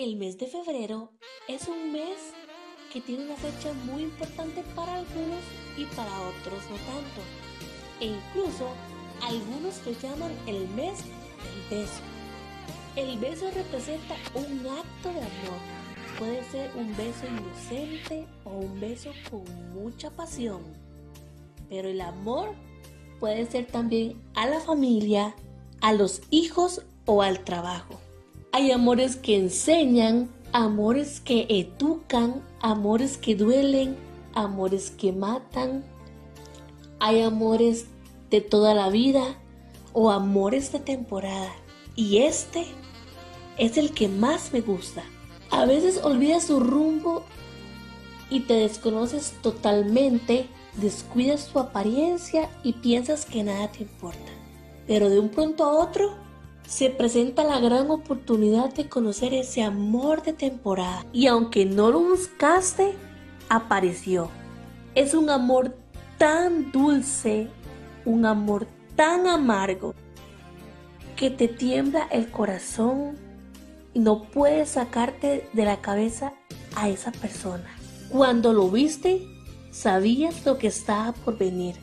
El mes de febrero es un mes que tiene una fecha muy importante para algunos y para otros no tanto. E incluso algunos lo llaman el mes del beso. El beso representa un acto de amor. Puede ser un beso inocente o un beso con mucha pasión. Pero el amor puede ser también a la familia, a los hijos o al trabajo. Hay amores que enseñan, amores que educan, amores que duelen, amores que matan. Hay amores de toda la vida o amores de temporada. Y este es el que más me gusta. A veces olvidas su rumbo y te desconoces totalmente, descuidas tu apariencia y piensas que nada te importa. Pero de un pronto a otro se presenta la gran oportunidad de conocer ese amor de temporada. Y aunque no lo buscaste, apareció. Es un amor tan dulce, un amor tan amargo, que te tiembla el corazón y no puedes sacarte de la cabeza a esa persona. Cuando lo viste, sabías lo que estaba por venir.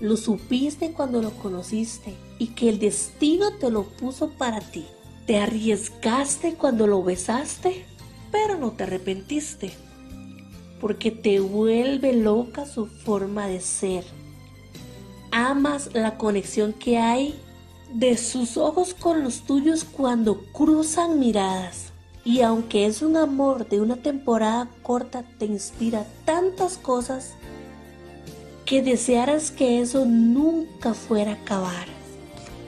Lo supiste cuando lo conociste y que el destino te lo puso para ti. Te arriesgaste cuando lo besaste, pero no te arrepentiste, porque te vuelve loca su forma de ser. Amas la conexión que hay de sus ojos con los tuyos cuando cruzan miradas. Y aunque es un amor de una temporada corta, te inspira tantas cosas que desearas que eso nunca fuera a acabar.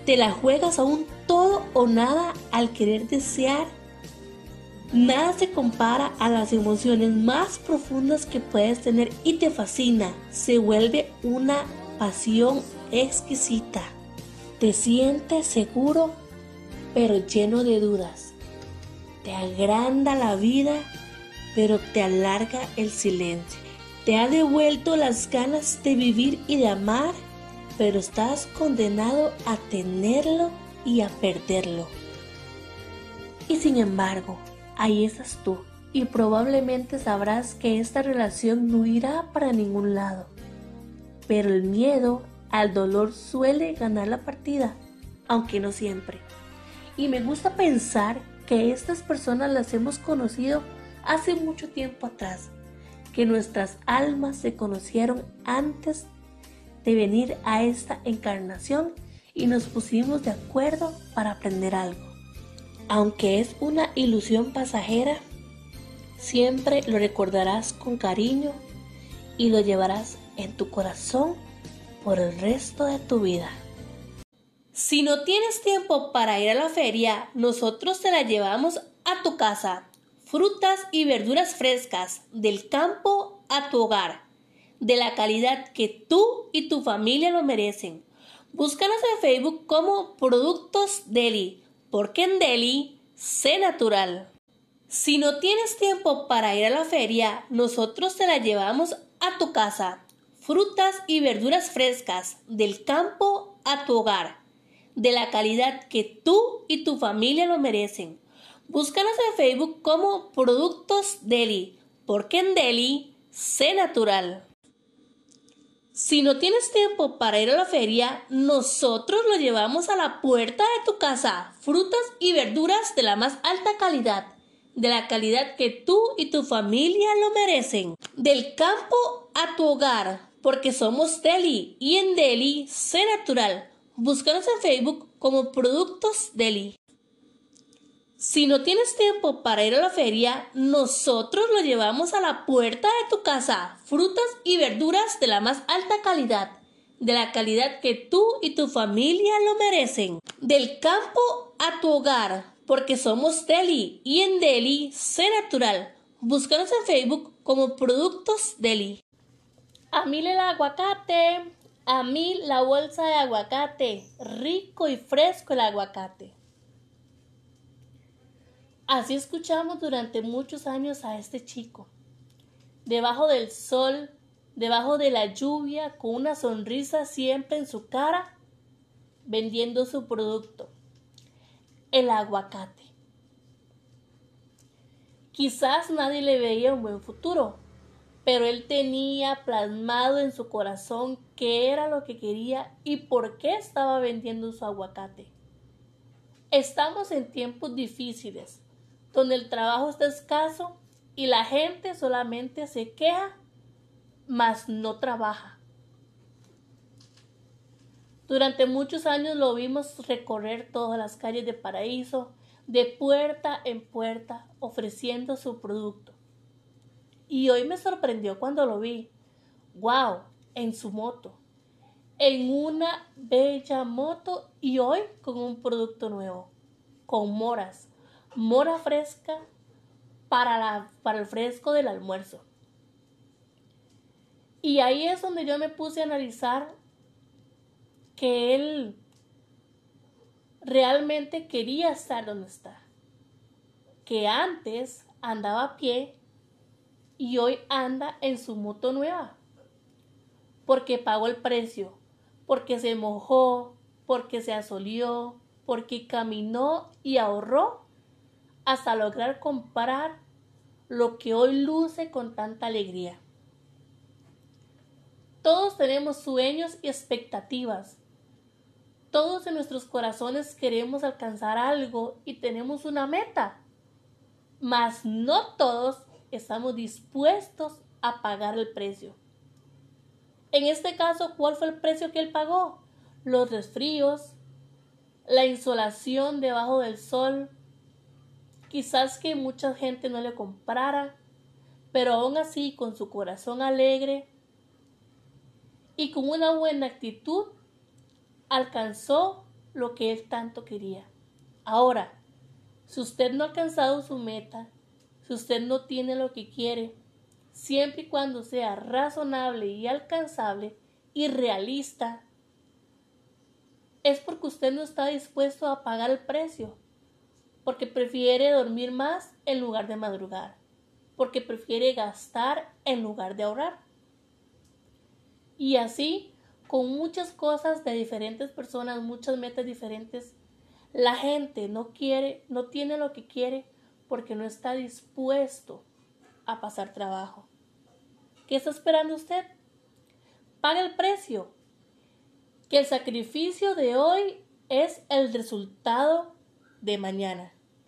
Te la juegas a un todo o nada al querer desear. Nada se compara a las emociones más profundas que puedes tener y te fascina. Se vuelve una pasión exquisita. Te sientes seguro pero lleno de dudas. Te agranda la vida pero te alarga el silencio. Te ha devuelto las ganas de vivir y de amar, pero estás condenado a tenerlo y a perderlo. Y sin embargo, ahí estás tú, y probablemente sabrás que esta relación no irá para ningún lado. Pero el miedo al dolor suele ganar la partida, aunque no siempre. Y me gusta pensar que estas personas las hemos conocido hace mucho tiempo atrás que nuestras almas se conocieron antes de venir a esta encarnación y nos pusimos de acuerdo para aprender algo. Aunque es una ilusión pasajera, siempre lo recordarás con cariño y lo llevarás en tu corazón por el resto de tu vida. Si no tienes tiempo para ir a la feria, nosotros te la llevamos a tu casa frutas y verduras frescas del campo a tu hogar, de la calidad que tú y tu familia lo merecen. Búscanos en Facebook como Productos Deli, porque en Deli sé natural. Si no tienes tiempo para ir a la feria, nosotros te la llevamos a tu casa. Frutas y verduras frescas del campo a tu hogar, de la calidad que tú y tu familia lo merecen. Búscanos en Facebook como Productos Deli, porque en Deli sé natural. Si no tienes tiempo para ir a la feria, nosotros lo llevamos a la puerta de tu casa. Frutas y verduras de la más alta calidad, de la calidad que tú y tu familia lo merecen. Del campo a tu hogar, porque somos Deli y en Deli sé natural. Búscanos en Facebook como Productos Deli. Si no tienes tiempo para ir a la feria, nosotros lo llevamos a la puerta de tu casa. Frutas y verduras de la más alta calidad, de la calidad que tú y tu familia lo merecen. Del campo a tu hogar, porque somos Deli y en Deli sé natural. Búscanos en Facebook como Productos Deli. A mí el aguacate, a mí la bolsa de aguacate, rico y fresco el aguacate. Así escuchamos durante muchos años a este chico, debajo del sol, debajo de la lluvia, con una sonrisa siempre en su cara, vendiendo su producto, el aguacate. Quizás nadie le veía un buen futuro, pero él tenía plasmado en su corazón qué era lo que quería y por qué estaba vendiendo su aguacate. Estamos en tiempos difíciles, donde el trabajo está escaso y la gente solamente se queja, mas no trabaja. Durante muchos años lo vimos recorrer todas las calles de Paraíso, de puerta en puerta, ofreciendo su producto. Y hoy me sorprendió cuando lo vi. ¡Wow! En su moto. En una bella moto y hoy con un producto nuevo. Con moras. Mora fresca para, la, para el fresco del almuerzo. Y ahí es donde yo me puse a analizar que él realmente quería estar donde está. Que antes andaba a pie y hoy anda en su moto nueva. Porque pagó el precio, porque se mojó, porque se asolió, porque caminó y ahorró hasta lograr comprar lo que hoy luce con tanta alegría. Todos tenemos sueños y expectativas. Todos en nuestros corazones queremos alcanzar algo y tenemos una meta. Mas no todos estamos dispuestos a pagar el precio. En este caso, ¿cuál fue el precio que él pagó? Los resfríos, la insolación debajo del sol, quizás que mucha gente no le comprara, pero aún así con su corazón alegre y con una buena actitud alcanzó lo que él tanto quería. Ahora, si usted no ha alcanzado su meta, si usted no tiene lo que quiere, siempre y cuando sea razonable y alcanzable y realista, es porque usted no está dispuesto a pagar el precio, porque prefiere dormir más en lugar de madrugar, porque prefiere gastar en lugar de ahorrar. Y así, con muchas cosas de diferentes personas, muchas metas diferentes, la gente no quiere, no tiene lo que quiere porque no está dispuesto a pasar trabajo. ¿Qué está esperando usted? Paga el precio. Que el sacrificio de hoy es el resultado de mañana.